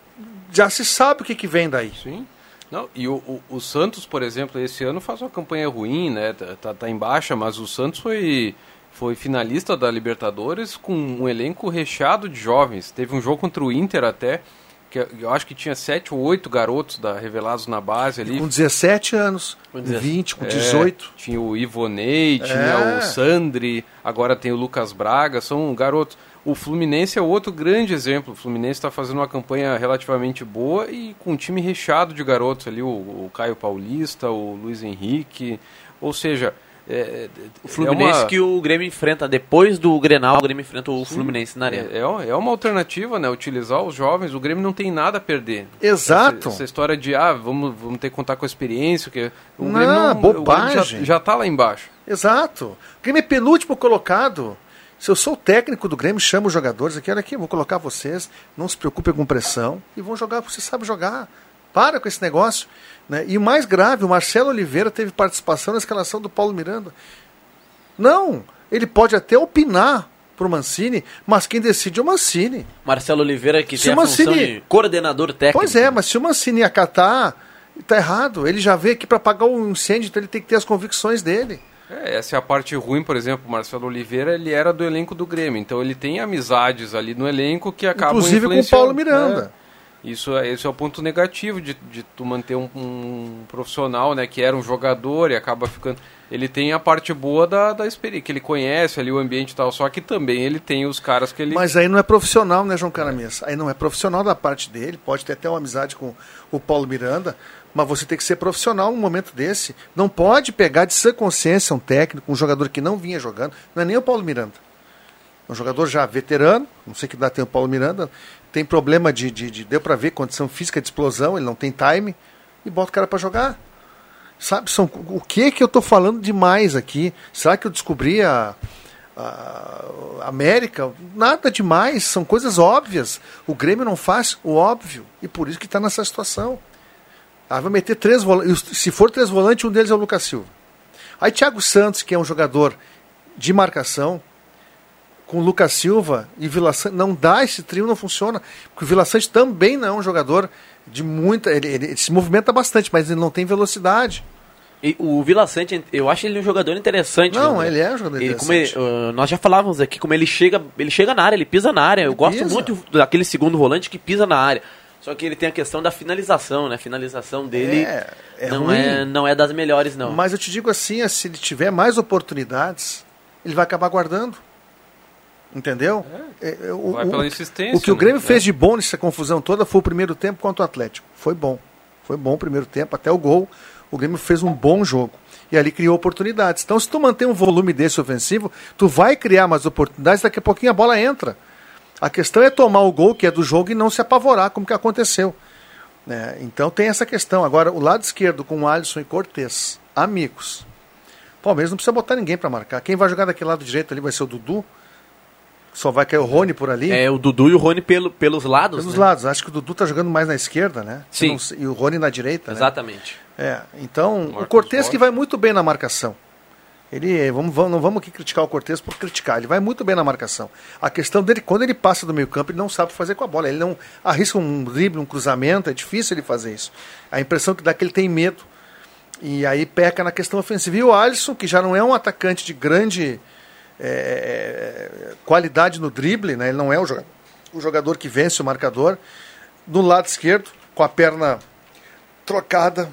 já se sabe o que, que vem daí. Sim. Não, e o, o, o Santos, por exemplo, esse ano faz uma campanha ruim, né? Tá, tá, tá em baixa, mas o Santos foi, foi finalista da Libertadores com um elenco recheado de jovens. Teve um jogo contra o Inter até, que eu acho que tinha sete ou oito garotos da, revelados na base ali. Com 17 anos, Com com 17. 20, com É, 18. tinha o Ivonei, tinha É. o Sandri, agora tem o Lucas Braga, são garotos. O Fluminense é outro grande exemplo. O Fluminense está fazendo uma campanha relativamente boa e com um time recheado de garotos ali, o, o Caio Paulista, o Luiz Henrique. Ou seja, é, O Fluminense é uma, que o Grêmio enfrenta depois do Grenal, o Grêmio enfrenta o Fluminense na arena. é, é uma alternativa, né? Utilizar os jovens. O Grêmio não tem nada a perder. Exato. Essa, essa história de, ah, vamos, vamos ter que contar com a experiência. Que o Não, Grêmio não, o Grêmio bobagem. já, já tá lá embaixo. Exato. O Grêmio é penúltimo colocado. Se eu sou o técnico do Grêmio, chamo os jogadores aqui, olha aqui, eu vou colocar vocês, não se preocupem com pressão, e vão jogar, você sabe jogar. Para com esse negócio. Né? E o mais grave, o Marcelo Oliveira teve participação na escalação do Paulo Miranda. Não, ele pode até opinar pro Mancini, mas quem decide é o Mancini. Marcelo Oliveira que Se tem a o função Mancini- de coordenador técnico. Pois é, mas se o Mancini acatar, tá errado. Ele já veio aqui para apagar o incêndio, então ele tem que ter as convicções dele. É, essa é a parte ruim, por exemplo, o Marcelo Oliveira, ele era do elenco do Grêmio, então ele tem amizades ali no elenco que acabam Inclusive com o Paulo Miranda. né? Isso é, esse é o ponto negativo de, de tu manter um, um profissional, né, que era um jogador e acaba ficando... Ele tem a parte boa da, da experiência, que ele conhece ali o ambiente e tal, só que também ele tem os caras que ele... Mas aí não é profissional, né, João Caramês? Aí não é profissional da parte dele, pode ter até uma amizade com o Paulo Miranda, mas você tem que ser profissional num momento desse. Não pode pegar de sã consciência um técnico, um jogador que não vinha jogando, não é nem o Paulo Miranda. Um jogador já veterano, não sei que dá tem o Paulo Miranda, tem problema de, de, de deu para ver condição física de explosão, ele não tem time e bota o cara para jogar. Sabe, são o que que eu tô falando demais aqui? Será que eu descobri a, a América? Nada demais, são coisas óbvias. O Grêmio não faz o óbvio e por isso que está nessa situação. Ah, vai meter três volantes. Se for três volantes, um deles é o Lucas Silva. Aí Thiago Santos, que é um jogador de marcação, com o Lucas Silva e Vila Sante, não dá, esse trio não funciona. Porque o Vila Sante também não é um jogador de muita. Ele, ele- ele se movimenta bastante, mas ele não tem velocidade. E o Vila Sante, eu acho ele um jogador interessante. Não, né? ele é um jogador Ele- interessante. ele- uh, nós já falávamos aqui como ele chega, ele chega na área, ele pisa na área. Eu gosto pisa. muito daquele segundo volante que pisa na área. Só que ele tem a questão da finalização, né? A finalização dele É, é não, ruim. é, não é das melhores, não. Mas eu te digo assim, se ele tiver mais oportunidades, ele vai acabar guardando. Entendeu? É, é, o, Vai o- pela insistência, O que o né? Grêmio É. fez de bom nessa confusão toda foi o primeiro tempo contra o Atlético. Foi bom. Foi bom o primeiro tempo, até o gol. O Grêmio fez um bom jogo. E ali criou oportunidades. Então, se tu manter um volume desse ofensivo, tu vai criar mais oportunidades, daqui a pouquinho a bola entra. A questão é tomar o gol que é do jogo e não se apavorar, como que aconteceu. né? então tem essa questão. Agora, o lado esquerdo com o Alisson e Cortez, amigos. O Palmeiras não precisa botar ninguém para marcar. Quem vai jogar daquele lado direito ali vai ser o Dudu. Só vai cair o Rony por ali. É o Dudu e o Rony pelo, pelos lados. Pelos né? lados. Acho que o Dudu tá jogando mais na esquerda, né? Sim. Não E o Rony na direita. né? Exatamente. É, então, o Marcos Cortez Rocha. que vai muito bem na marcação. Ele, vamos, vamos, não vamos aqui criticar o Cortez por criticar, ele vai muito bem na marcação. A questão dele, quando ele passa do meio campo, ele não sabe fazer com a bola. Ele não arrisca um drible, um cruzamento, é difícil ele fazer isso. A impressão que dá é que ele tem medo. E aí peca na questão ofensiva. E o Alisson, que já não é um atacante de grande é, qualidade no drible, né? ele não é o jogador, o jogador que vence o marcador, no lado esquerdo, com a perna trocada,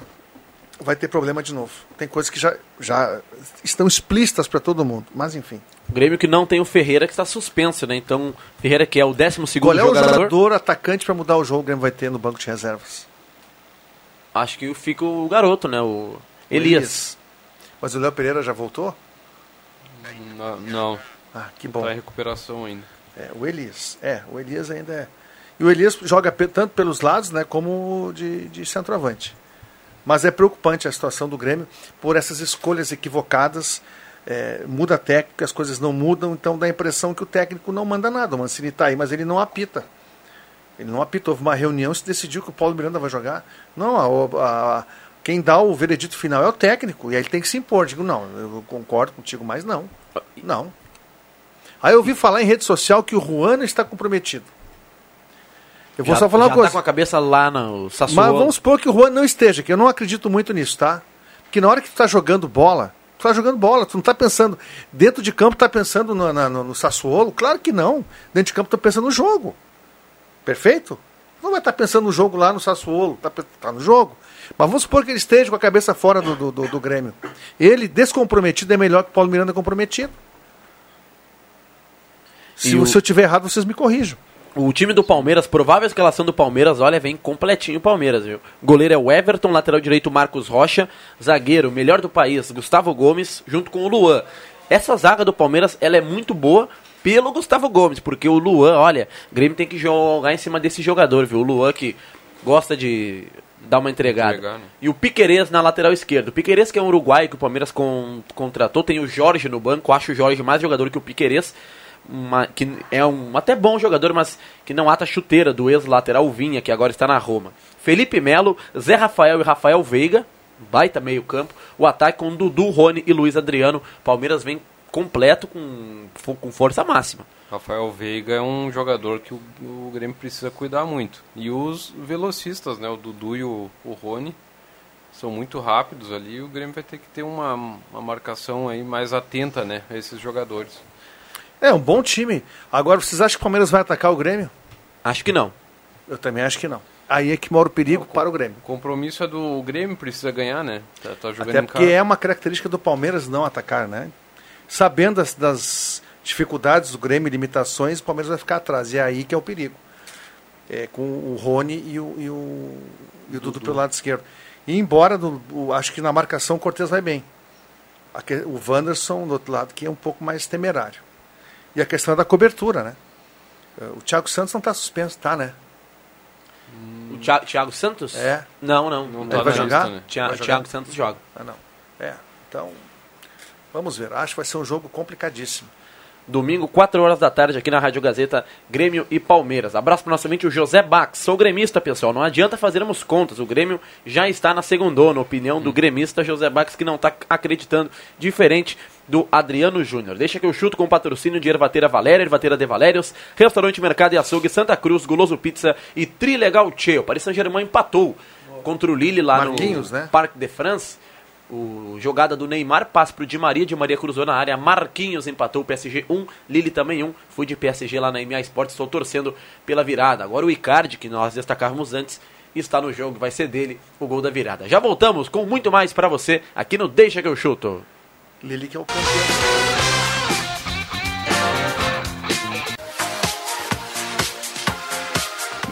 vai ter problema de novo. Tem coisas que já, já estão explícitas para todo mundo, mas enfim. O Grêmio que não tem o Ferreira que está suspenso, né? Então, Ferreira que é o 12 segundo Qual é o jogador. jogador atacante para mudar o jogo que o Grêmio vai ter no banco de reservas? Acho que fica o garoto, né? O Elias. Mas o Léo Pereira já voltou? Não, não. Ah, que bom. Tá em recuperação ainda. É, o Elias. É, o Elias ainda é. E o Elias joga tanto pelos lados, né, como de, de centroavante. Mas é preocupante a situação do Grêmio por essas escolhas equivocadas. É, muda a técnica, as coisas não mudam, então dá a impressão que o técnico não manda nada. O Mancini está aí, mas ele não apita. Ele não apita. Houve uma reunião e se decidiu que o Paulo Miranda vai jogar. Não, a- a- quem dá o veredito final é o técnico. E aí ele tem que se impor. Digo, não, eu concordo contigo, mas não. Não. Aí eu ouvi falar em rede social que o Juan está comprometido. Eu vou Já- só falar uma coisa. tá com a cabeça lá no Sassuolo. Mas vamos supor que o Juan não esteja, que eu não acredito muito nisso, tá? Porque na hora que tu tá jogando bola, tu tá jogando bola, tu não tá pensando. Dentro de campo tá pensando no, na- no, no Sassuolo? Claro que não. Dentro de campo tá pensando no jogo. Perfeito? Não vai estar pensando no jogo lá no Sassuolo, tá, tá no jogo. Mas vamos supor que ele esteja com a cabeça fora do, do, do- do Grêmio. Ele, descomprometido, é melhor que o Paulo Miranda comprometido. Se, o- se eu tiver errado, vocês me corrijam. O time do Palmeiras, provável escalação do Palmeiras, olha, vem completinho o Palmeiras, viu? Goleiro é o Everton, lateral direito Marcos Rocha, zagueiro, melhor do país, Gustavo Gomes, junto com o Luan. Essa zaga do Palmeiras, ela é muito boa pelo Gustavo Gomes, porque o Luan, olha, o Grêmio tem que jogar em cima desse jogador, viu? O Luan que gosta de dar uma entregada. Entregar, né? E o Piquerez na lateral esquerda. O Piquerez, que é um uruguaio que o Palmeiras con- contratou, tem o Jorge no banco. Acho o Jorge mais jogador que o Piquerez. que é um até bom jogador, mas que não ata chuteira do ex-lateral Vinha, que agora está na Roma. Felipe Melo, Zé Rafael e Rafael Veiga. Baita meio campo. O ataque com Dudu, Rony e Luiz Adriano. Palmeiras vem completo com, com força máxima. Rafael Veiga é um jogador que o, o Grêmio precisa cuidar muito. E os velocistas, né? O Dudu e o, o Rony são muito rápidos ali. e O Grêmio vai ter que ter uma, uma marcação aí mais atenta, né? A esses jogadores. É um bom time. Agora, vocês acham que o Palmeiras vai atacar o Grêmio? Acho que não. Eu também acho que não. Aí é que mora o perigo para o Grêmio. O compromisso é do Grêmio, precisa ganhar, né? Tá, tá jogando Até porque é uma característica do Palmeiras não atacar, né? Sabendo das, das dificuldades do Grêmio e limitações, o Palmeiras vai ficar atrás. E é aí que é o perigo. É, com o Rony e o, e o, e o Dudu pelo lado esquerdo. E embora, do, o- acho que na marcação o Cortez vai bem. O Wanderson do outro lado, que é um pouco mais temerário. E a questão é da cobertura, né? O Thiago Santos não está suspenso, tá, né? O Thiago, Thiago Santos? É. Não, não. Não Ele tá vai na jogar? né? Thia- Vai jogar? Thiago Santos joga. Ah, não. É. Então, vamos ver. Acho que vai ser um jogo complicadíssimo. Domingo, 4 horas da tarde, aqui na Rádio Gazeta, Grêmio e Palmeiras. Abraço para nosso amigo o José Bax. Sou gremista, pessoal. Não adianta fazermos contas. O Grêmio já está na segundona. Opinião do gremista José Bax, que não está acreditando. Diferente do Adriano Júnior. Deixa que eu chuto com o patrocínio de Ervateira Valéria, Ervateira de Valérios, Restaurante Mercado e Açougue, Santa Cruz, Goloso Pizza e Trilegal Tchê. O Paris Saint-Germain empatou contra o Lille lá Marquinhos, no né? Parque de France. O jogada do Neymar, passe pro Di Maria, Di Maria cruzou na área, Marquinhos empatou o PSG 1, Lille também 1. Fui de PSG lá na MA Sports, estou torcendo pela virada. Agora o Icardi, que nós destacávamos antes, está no jogo, vai ser dele o gol da virada. Já voltamos com muito mais para você aqui no Deixa que eu chuto. Lili que é o campeão.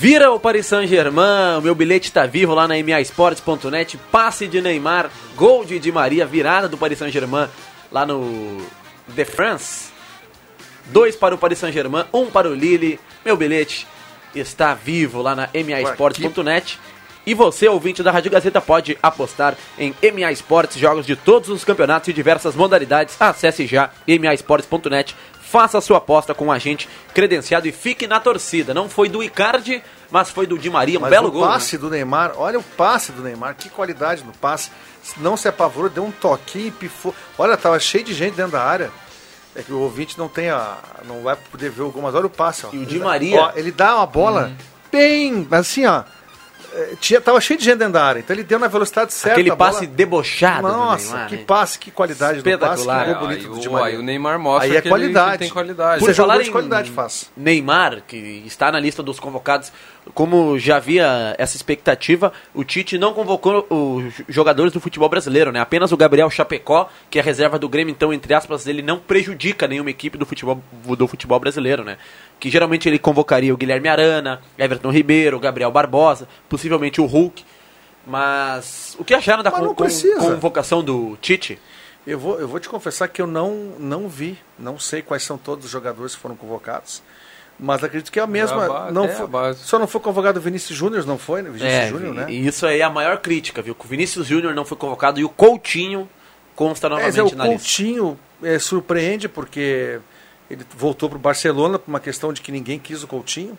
Vira o Paris Saint-Germain, meu bilhete está vivo lá na maesportes.net. Passe de Neymar, gol de Di Maria, virada do Paris Saint-Germain lá no The France. Dois para o Paris Saint-Germain, um para o Lille. Meu bilhete está vivo lá na maesportes.net. E você, ouvinte da Rádio Gazeta, pode apostar em MA Esportes, jogos de todos os campeonatos e diversas modalidades. Acesse já maesportes.net, faça a sua aposta com um agente credenciado e fique na torcida. Não foi do Icardi, mas foi do Di Maria, um Mas belo o gol. né? passe do Neymar, olha o passe do Neymar, que qualidade no passe. Não se apavorou, deu um toquinho e pifou. Olha, tava cheio de gente dentro da área. É que o ouvinte não tem a. não vai poder ver algumas horas o passe, ó. E o Di Maria. Ó, ele dá uma bola bem. Assim, ó. É, Tinha, tava cheio de gente dentro da área, então ele deu na velocidade certa. Aquele a bola- passe debochado do Nossa, Neymar, que né? passe, que qualidade do passe, que Espetacular. gol bonito aí, do Di o, Maria. aí o Neymar mostra Aí é que, qualidade. ele tem qualidade. Por falar de em qualidade faz. Neymar, que está na lista dos convocados, como já havia essa expectativa, o Tite não convocou os jogadores do futebol brasileiro, né? Apenas o Gabriel Chapecó, que é reserva do Grêmio, então, entre aspas, ele não prejudica nenhuma equipe do futebol, do futebol brasileiro, né? Que geralmente ele convocaria o Guilherme Arana, Everton Ribeiro, Gabriel Barbosa, possivelmente o Hulk. Mas o que acharam da con- precisa. convocação do Tite? Eu vou, eu vou te confessar que eu não, não vi, não sei quais são todos os jogadores que foram convocados, mas acredito que é a mesma. a base, não é a foi- só não foi convocado o Vinícius Júnior, não foi? Vinícius É, Júnior, né? e isso aí é a maior crítica, viu? Que o Vinícius Júnior não foi convocado e o Coutinho consta É, novamente é, o na lista. Coutinho é, surpreende porque ele voltou para o Barcelona por uma questão de que ninguém quis o Coutinho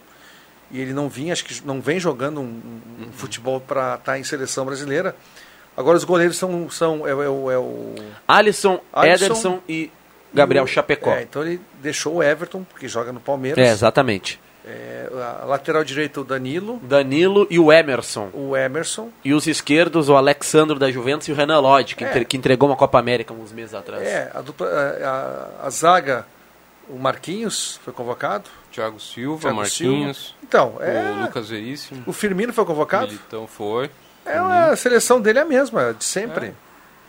e ele não vinha, acho que não vem jogando um, um- um futebol para estar em seleção brasileira. Agora os goleiros são, são é, o- é é o Alisson, Alisson Ederson e Gabriel Chapecó. É, É, então ele deixou o Everton, que joga no Palmeiras. exatamente. É, a lateral direito o Danilo, Danilo e o Emerson. o Emerson. E os esquerdos, o Alexandro da Juventus e o Renan Lodge, que, É. entre- que entregou uma Copa América uns meses atrás. É, a, dupla, a, a- a zaga, o Marquinhos foi convocado. Thiago Silva, Thiago Marquinhos, Silva. Então, é, o Lucas Veríssimo, o Firmino foi convocado. Militão foi. É, a seleção dele é a mesma, de sempre.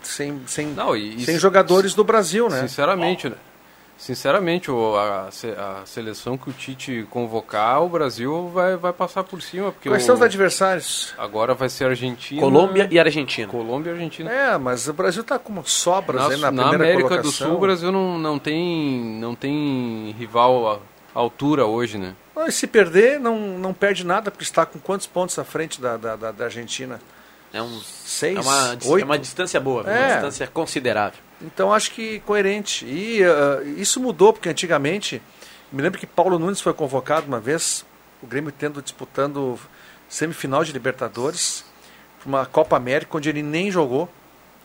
Sem, sem, Não, e- e sem se- jogadores do Brasil, né? Sinceramente, né? Sinceramente, o- a, a seleção que o Tite convocar, o Brasil vai, vai passar por cima. Porque Quais o- são os adversários? Agora vai ser Argentina. Colômbia e Argentina. Colômbia e Argentina. É, mas o Brasil tá com sobras Na, aí na, na primeira América do colocação. Sul, o Brasil não, não, tem, não tem rival à altura hoje, né? Não, e se perder, não, não perde nada, porque está com quantos pontos à frente da, da, da, da Argentina? É, uns, Seis, é, uma, oito? é uma distância boa? É. uma distância considerável. Então acho que coerente. E ah, isso mudou, porque antigamente, me lembro que Paulo Nunes foi convocado uma vez, o Grêmio tendo disputando semifinal de Libertadores, uma Copa América, onde ele nem jogou,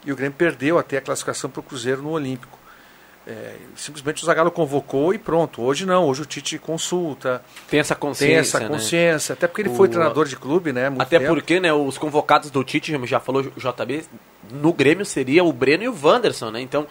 e o Grêmio perdeu até a classificação para o Cruzeiro no Olímpico. É, simplesmente o Zagallo convocou e pronto. Hoje não, hoje o Tite consulta, Tem essa consciência, tem essa né? consciência, até porque ele foi O- treinador de clube, né? Até tempo. porque, né, os convocados do Tite, já falou o JB, no Grêmio seria o Breno e o Wanderson, né? Então,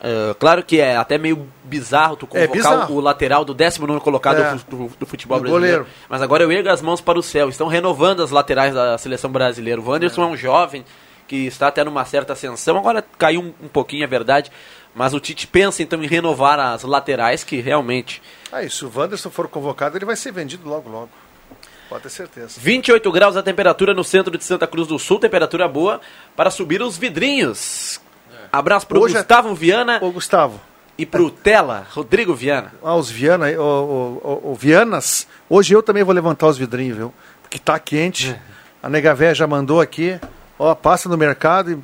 é, claro que é até meio bizarro tu É convocar bizarro. o, lateral do 19 colocado É. do, do- do futebol O brasileiro. goleiro. Mas agora eu ergo as mãos para o céu. Estão renovando as laterais da seleção brasileira. O Wanderson é, um jovem que está até numa certa ascensão. Agora caiu um, um pouquinho, é verdade. Mas o Tite pensa então em renovar as laterais, que realmente. Ah, e se o Wanderson for convocado, ele vai ser vendido logo, logo. Pode ter certeza. 28 graus a temperatura no centro de Santa Cruz do Sul, temperatura boa para subir os vidrinhos. Abraço pro Hoje é- Gustavo Viana Ô, Gustavo, e pro Tela, Rodrigo Viana. Ah, os Viana, o, o, o- o Vianas. Hoje eu também vou levantar os vidrinhos, viu? Porque tá quente. A nega véia já mandou aqui. Ó, passa no mercado e,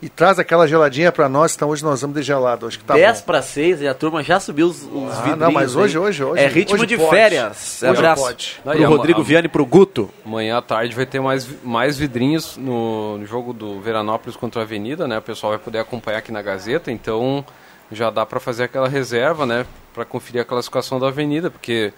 e traz aquela geladinha pra nós. Então hoje nós vamos de gelado. Hoje que tá 10 bom. para 6 e a turma já subiu os, os Ah, vidrinhos. não, mas hoje, hein? hoje, hoje. É ritmo hoje de pode. férias. Hoje Abraço pode. Pro a- Rodrigo a- Viana e pro Guto. Amanhã à tarde vai ter mais, mais vidrinhos no, no jogo do Veranópolis contra a Avenida, né? O pessoal vai poder acompanhar aqui na Gazeta, então já dá para fazer aquela reserva, né? Para conferir a classificação da Avenida, porque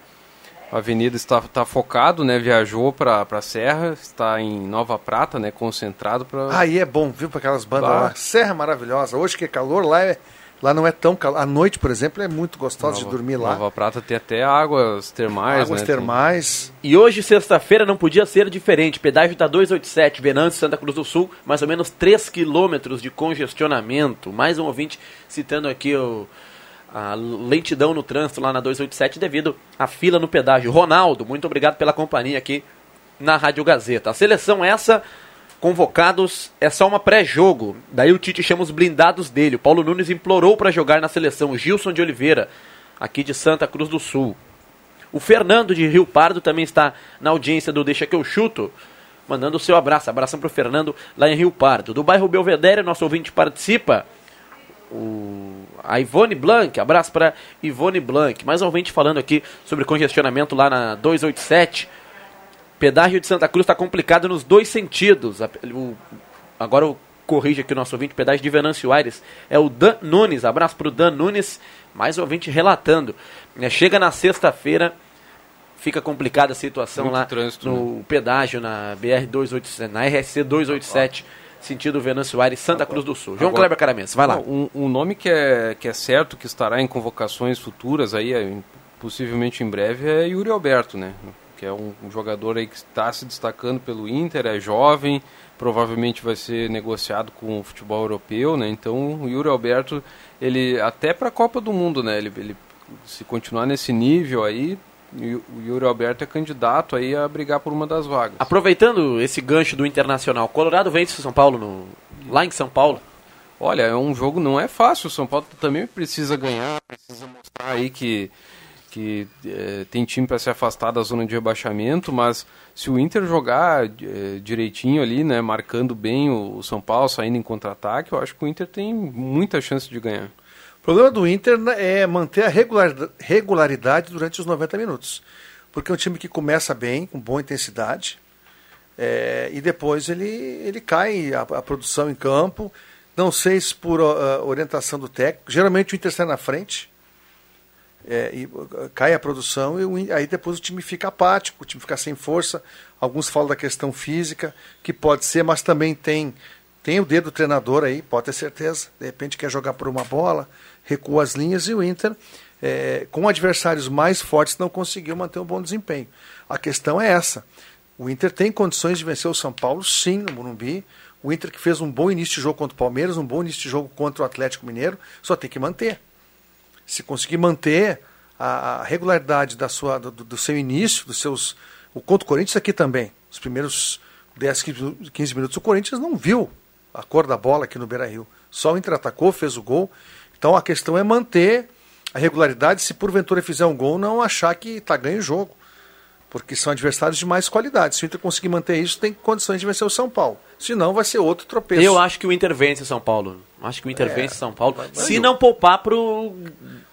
a Avenida está, está focado, né? Viajou para a Serra, está em Nova Prata, né? Concentrado para... Aí é bom, viu, para aquelas bandas Bah. lá. Serra maravilhosa. Hoje que é calor, lá, é, lá não é tão calor. À noite, por exemplo, é muito gostoso de dormir lá. Nova Prata tem até águas termais, Águas né? termais. E hoje, sexta-feira, não podia ser diferente. Pedágio tá 287, Venâncio, Santa Cruz do Sul, mais ou menos 3 quilômetros de congestionamento. Mais um ouvinte citando aqui o, a lentidão no trânsito lá na 287 devido à fila no pedágio. Ronaldo, muito obrigado pela companhia aqui na Rádio Gazeta. A seleção essa, convocados, é só uma pré-jogo. Daí o Tite chama os blindados dele. O Paulo Nunes implorou para jogar na seleção. O Gilson de Oliveira, aqui de Santa Cruz do Sul. O Fernando de Rio Pardo também está na audiência do Deixa que eu chuto. Mandando o seu abraço. Abração para o Fernando lá em Rio Pardo. Do bairro Belvedere, nosso ouvinte participa. O, a Ivone Blanc, abraço para Ivone Blanc. Mais um ouvinte falando aqui sobre congestionamento lá na 287. Pedágio de Santa Cruz está complicado nos dois sentidos. O- agora o corrige aqui o nosso ouvinte, pedágio de Venâncio Aires. É o Dan Nunes. Abraço pro Dan Nunes, mais ouvinte relatando. É, chega na sexta-feira, fica complicada a situação Muito lá trânsito, no pedágio na BR 287, na RSC 287, sentido Venâncio Aires, Santa Cruz do Sul. João Agora- Kleber Caramense, vai lá. Um, um nome que é, que é certo, que estará em convocações futuras, aí, possivelmente em breve, é Yuri Alberto, né? Que é um, um jogador aí que está se destacando pelo Inter, é jovem, provavelmente vai ser negociado com o futebol europeu, né? Então o Yuri Alberto, ele até para a Copa do Mundo, né? Ele, ele se continuar nesse nível aí, o o Yuri Alberto é candidato aí a brigar por uma das vagas. Aproveitando esse gancho do Internacional, Colorado vence o São Paulo no, lá em São Paulo. Olha, é um jogo não é fácil. O São Paulo também precisa ganhar, precisa mostrar aí que que eh, tem time para se afastar da zona de rebaixamento, mas se o Inter jogar eh, direitinho ali, né, marcando bem o, o São Paulo, saindo em contra-ataque, eu acho que o Inter tem muita chance de ganhar. O problema do Inter é manter a regular- regularidade durante os 90 minutos. Porque é um time que começa bem, com boa intensidade, é, e depois ele, ele cai a, a produção em campo. Não sei se por ó, orientação do técnico. Geralmente o Inter sai na frente, é, e uh, cai a produção, e o aí depois o time fica apático, o time fica sem força. Alguns falam da questão física, que pode ser, mas também tem, tem o dedo do treinador aí, pode ter certeza. De repente quer jogar por uma bola, recua as linhas e o Inter, é, com adversários mais fortes, não conseguiu manter um bom desempenho. A questão é essa. O Inter tem condições de vencer o São Paulo, sim, no Morumbi. O Inter que fez um bom início de jogo contra o Palmeiras, um bom início de jogo contra o Atlético Mineiro, só tem que manter se conseguir manter a, regularidade da sua, do, do seu início, dos seus. O contra o Corinthians aqui também. Os primeiros 10, 15 minutos, o Corinthians não viu a cor da bola aqui no Beira Rio. Só o Inter atacou, fez o gol. Então a questão é manter a regularidade, se porventura fizer um gol, não achar que está ganho o jogo. Porque são adversários de mais qualidade. Se o Inter conseguir manter isso, tem condições de vencer o São Paulo. Senão vai ser outro tropeço. Eu acho que o Inter vence o São Paulo. Acho que o Inter É, vence o São Paulo. mas Se eu- não poupar pro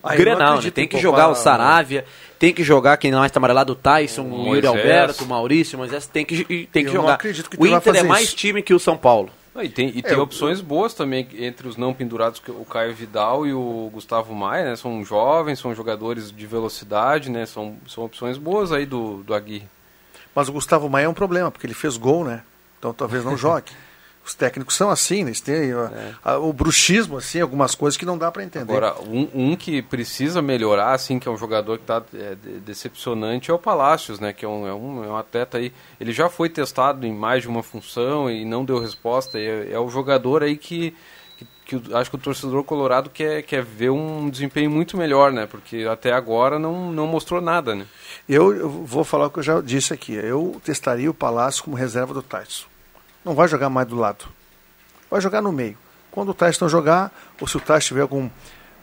Ah, não Grenal, né? Tem em que jogar o não. Saravia, tem que jogar quem não está amarelado, o Tyson, o Yuri Moisés. Alberto, o Maurício, Moisés, tem que, tem que Eu jogar. acredito que o Inter é fazer mais isso. time que o São Paulo. Ah, e tem, e É, tem o- opções boas também entre os não pendurados, o Caio Vidal e o Gustavo Maia, né? São jovens, são jogadores de velocidade, né? São, são opções boas aí do, do Aguirre. Mas o Gustavo Maia é um problema, porque ele fez gol, né? Então talvez não (laughs) jogue. Os técnicos são assim, né? Eles têm a- o bruxismo, assim, algumas coisas que não dá para entender. Agora, um, um que precisa melhorar, assim, que é um jogador que está decepcionante, é o Palácios, né? Que é um, é, um, é um atleta aí. Ele já foi testado em mais de uma função e não deu resposta. É, é o jogador aí que, que, que o- acho que o torcedor colorado quer, quer ver um desempenho muito melhor, né? Porque até agora não, não mostrou nada, né? Eu, eu vou falar o que eu já disse aqui. Eu testaria o Palácio como reserva do Tyson. Não vai jogar mais do lado. Vai jogar no meio. Quando o Tyson não jogar, ou se o Tyson tiver algum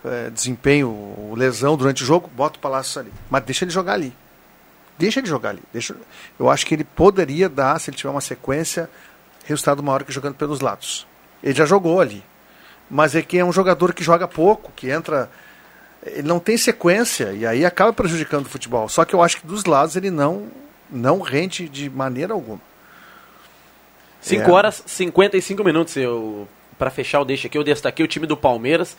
eh, desempenho lesão durante o jogo, bota o Palácio ali. Mas deixa ele jogar ali. Deixa ele jogar ali. Deixa... Eu acho que ele poderia dar, se ele tiver uma sequência, resultado maior que jogando pelos lados. Ele já jogou ali. Mas é que é um jogador que joga pouco, que entra ele não tem sequência e aí acaba prejudicando o futebol. Só que eu acho que dos lados ele não não rende de maneira alguma. 5 É. horas 55 minutos. Eu, para fechar o deixa aqui, eu destaquei o time do Palmeiras.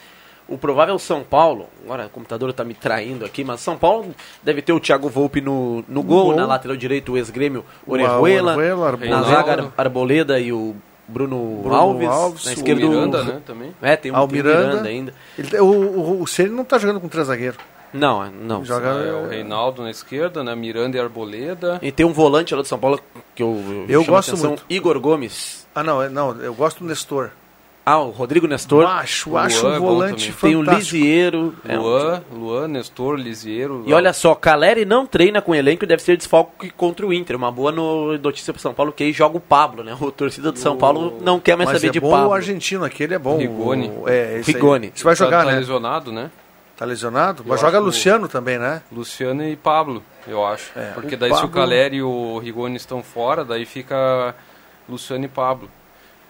O provável São Paulo, agora o computador está me traindo aqui, mas São Paulo deve ter o Thiago Volpe no, no gol, gol. na lateral direito o ex-grêmio O Orejuela, na zaga Arboleda e o Bruno, Bruno Alves, Alves, na o esquerda Miranda, né, também. É, tem um, o Miranda. Miranda ainda. Ele- o, o, o Ceni não está jogando com três zagueiros. Não, não. Joga- É, o Reinaldo na esquerda, né? Miranda e Arboleda. E tem um volante lá do São Paulo que eu, Eu gosto atenção, muito. Igor Gomes. Ah, não, é- não, eu gosto do Nestor. Ah, o Rodrigo Nestor. Acho, O acho um é volante também. Tem o fantástico. Lisieiro. é um- Luan, Luan, Nestor, Lisiero. E olha só, Caleri não treina com elenco e deve ser desfalque contra o Inter. Uma boa no- notícia pro São Paulo, que aí joga o Pablo, né? O torcida do São Paulo não quer mais Mas saber é de bom Pablo. o argentino, aquele é bom. Rigoni. O- É, esse aí. Rigoni. Você vai jogar, tá, né? lesionado, né? Tá lesionado? Mas Eu joga acho- Luciano também, né? Luciano e Pablo, eu acho. É, Porque o daí se o Pablo- Caleri e o Rigoni estão fora, daí fica Luciano e Pablo.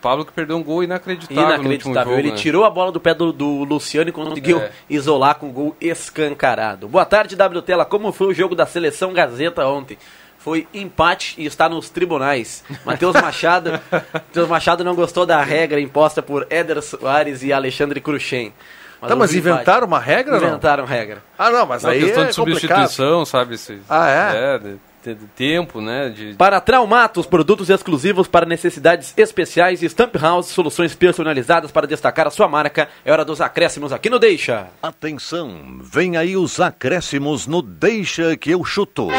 Pablo que perdeu um gol inacreditável, Inacreditável. jogo, Ele né? tirou a bola do pé do, do Luciano e conseguiu É. isolar com um gol escancarado. Boa tarde, W Tela. Como foi o jogo da seleção Gazeta ontem? foi empate e está nos tribunais. (laughs) Matheus Machado, Matheus Machado não gostou da regra imposta por Éder Soares e Alexandre Cruxem. Tá, mas houve empate. inventaram uma regra ou não? Inventaram regra. Ah, não, mas Uma aí questão é de complicado. substituição, sabe? Se- Ah, é? de, de- de tempo, né? De, Para Traumatos, produtos exclusivos para necessidades especiais e Stamp House, soluções personalizadas para destacar a sua marca. É hora dos acréscimos aqui no Deixa. Atenção, vem aí os acréscimos no Deixa que eu chuto.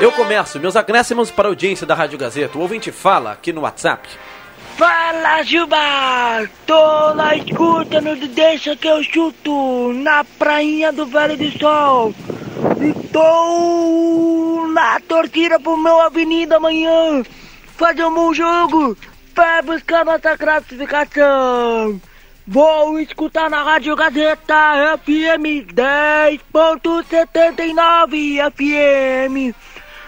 Eu começo meus acréscimos para a audiência da Rádio Gazeta. O ouvinte fala aqui no WhatsApp. Fala, Gilmar! Tô na escuta no Deixa que eu chuto, na prainha do Vale do Sol. E tô na torcida pro meu Avenida amanhã. Fazer um bom jogo pra buscar nossa classificação. Vou escutar na Rádio Gazeta FM 10.79 FM.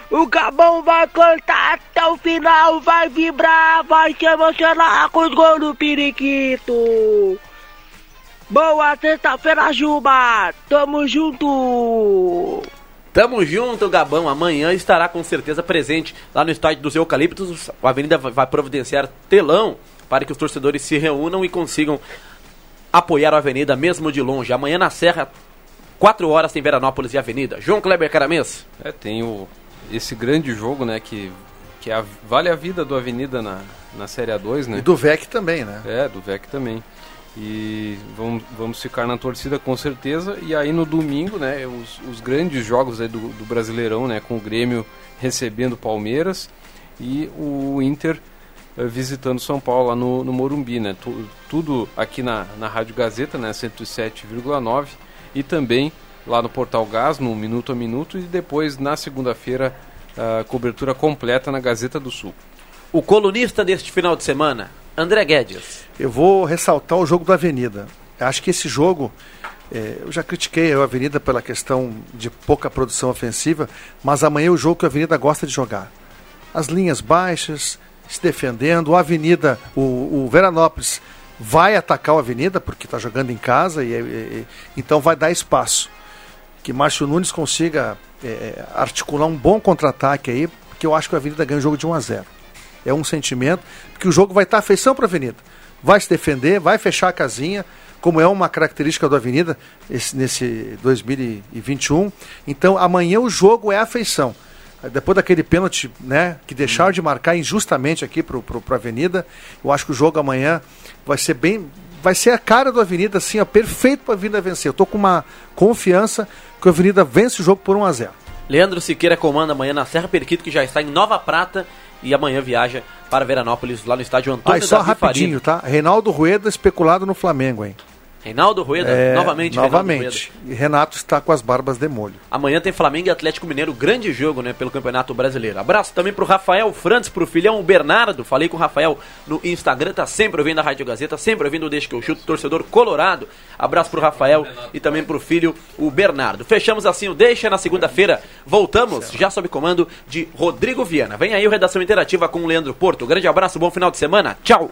O Gabão vai cantar até o final, vai vibrar, vai se emocionar com os gols do Periquito. Boa sexta-feira, Juba! Tamo junto! Tamo junto, Gabão. Amanhã estará com certeza presente lá no estádio dos Eucaliptos. A Avenida vai providenciar telão para que os torcedores se reúnam e consigam apoiar a Avenida mesmo de longe. Amanhã na Serra, 4 horas tem Veranópolis e Avenida. João Kleber Caramês. É, tem o, esse grande jogo, né? Que, que a- vale a vida do Avenida na, na Série A2, né? E do VEC também, né? É, do VEC também. E vamos, vamos ficar na torcida com certeza. E aí no domingo, né, os, os grandes jogos aí do, do Brasileirão, né, com o Grêmio recebendo o Palmeiras e o Inter eh, visitando São Paulo lá no, no Morumbi, né? Tu- tudo aqui na, na Rádio Gazeta, né, 107,9 e também lá no Portal Gás, no Minuto a Minuto e depois na segunda-feira a cobertura completa na Gazeta do Sul. O colunista deste final de semana, André Guedes. Eu vou ressaltar o jogo do Avenida. Acho que esse jogo, eh, eu já critiquei a Avenida pela questão de pouca produção ofensiva, mas amanhã é o jogo que a Avenida gosta de jogar. As linhas baixas, se defendendo, o Avenida, o, o Veranópolis vai atacar o Avenida, porque está jogando em casa, e, e- e- então vai dar espaço. Que Márcio Nunes consiga eh, articular um bom contra-ataque aí, porque eu acho que a Avenida ganha o jogo de 1 a 0 é um sentimento, porque o jogo vai estar feição para a Avenida. Vai se defender, vai fechar a casinha, como é uma característica do Avenida esse- nesse 2021. Então, amanhã o jogo é a feição. Depois daquele pênalti, né, que deixaram de marcar injustamente aqui para a Avenida, eu acho que o jogo amanhã vai ser bem. Vai ser a cara do Avenida, assim, ó, perfeito para a Avenida vencer. Eu tô com uma confiança que a Avenida vence o jogo por 1 a 0 Leandro Siqueira comanda amanhã na Serra Periquito, que já está em Nova Prata. E amanhã viaja para Veranópolis, lá no estádio Antônio Ah, só Davi rapidinho, tá? Reinaldo Rueda especulado no Flamengo, hein? Reinaldo Rueda, É, novamente. Novamente. E Renato está com as barbas de molho. Amanhã tem Flamengo e Atlético Mineiro, grande jogo, né, pelo Campeonato Brasileiro. Abraço também pro Rafael Frantes, pro filhão Bernardo. Falei com o Rafael no Instagram, tá sempre ouvindo a Rádio Gazeta, sempre ouvindo o Deixa que eu chuto, torcedor colorado. Abraço pro Rafael e também pro filho, o Bernardo. Fechamos assim o Deixa na segunda-feira. Voltamos já sob comando de Rodrigo Viana. Vem aí o Redação Interativa com o Leandro Porto. Grande abraço, bom final de semana. Tchau.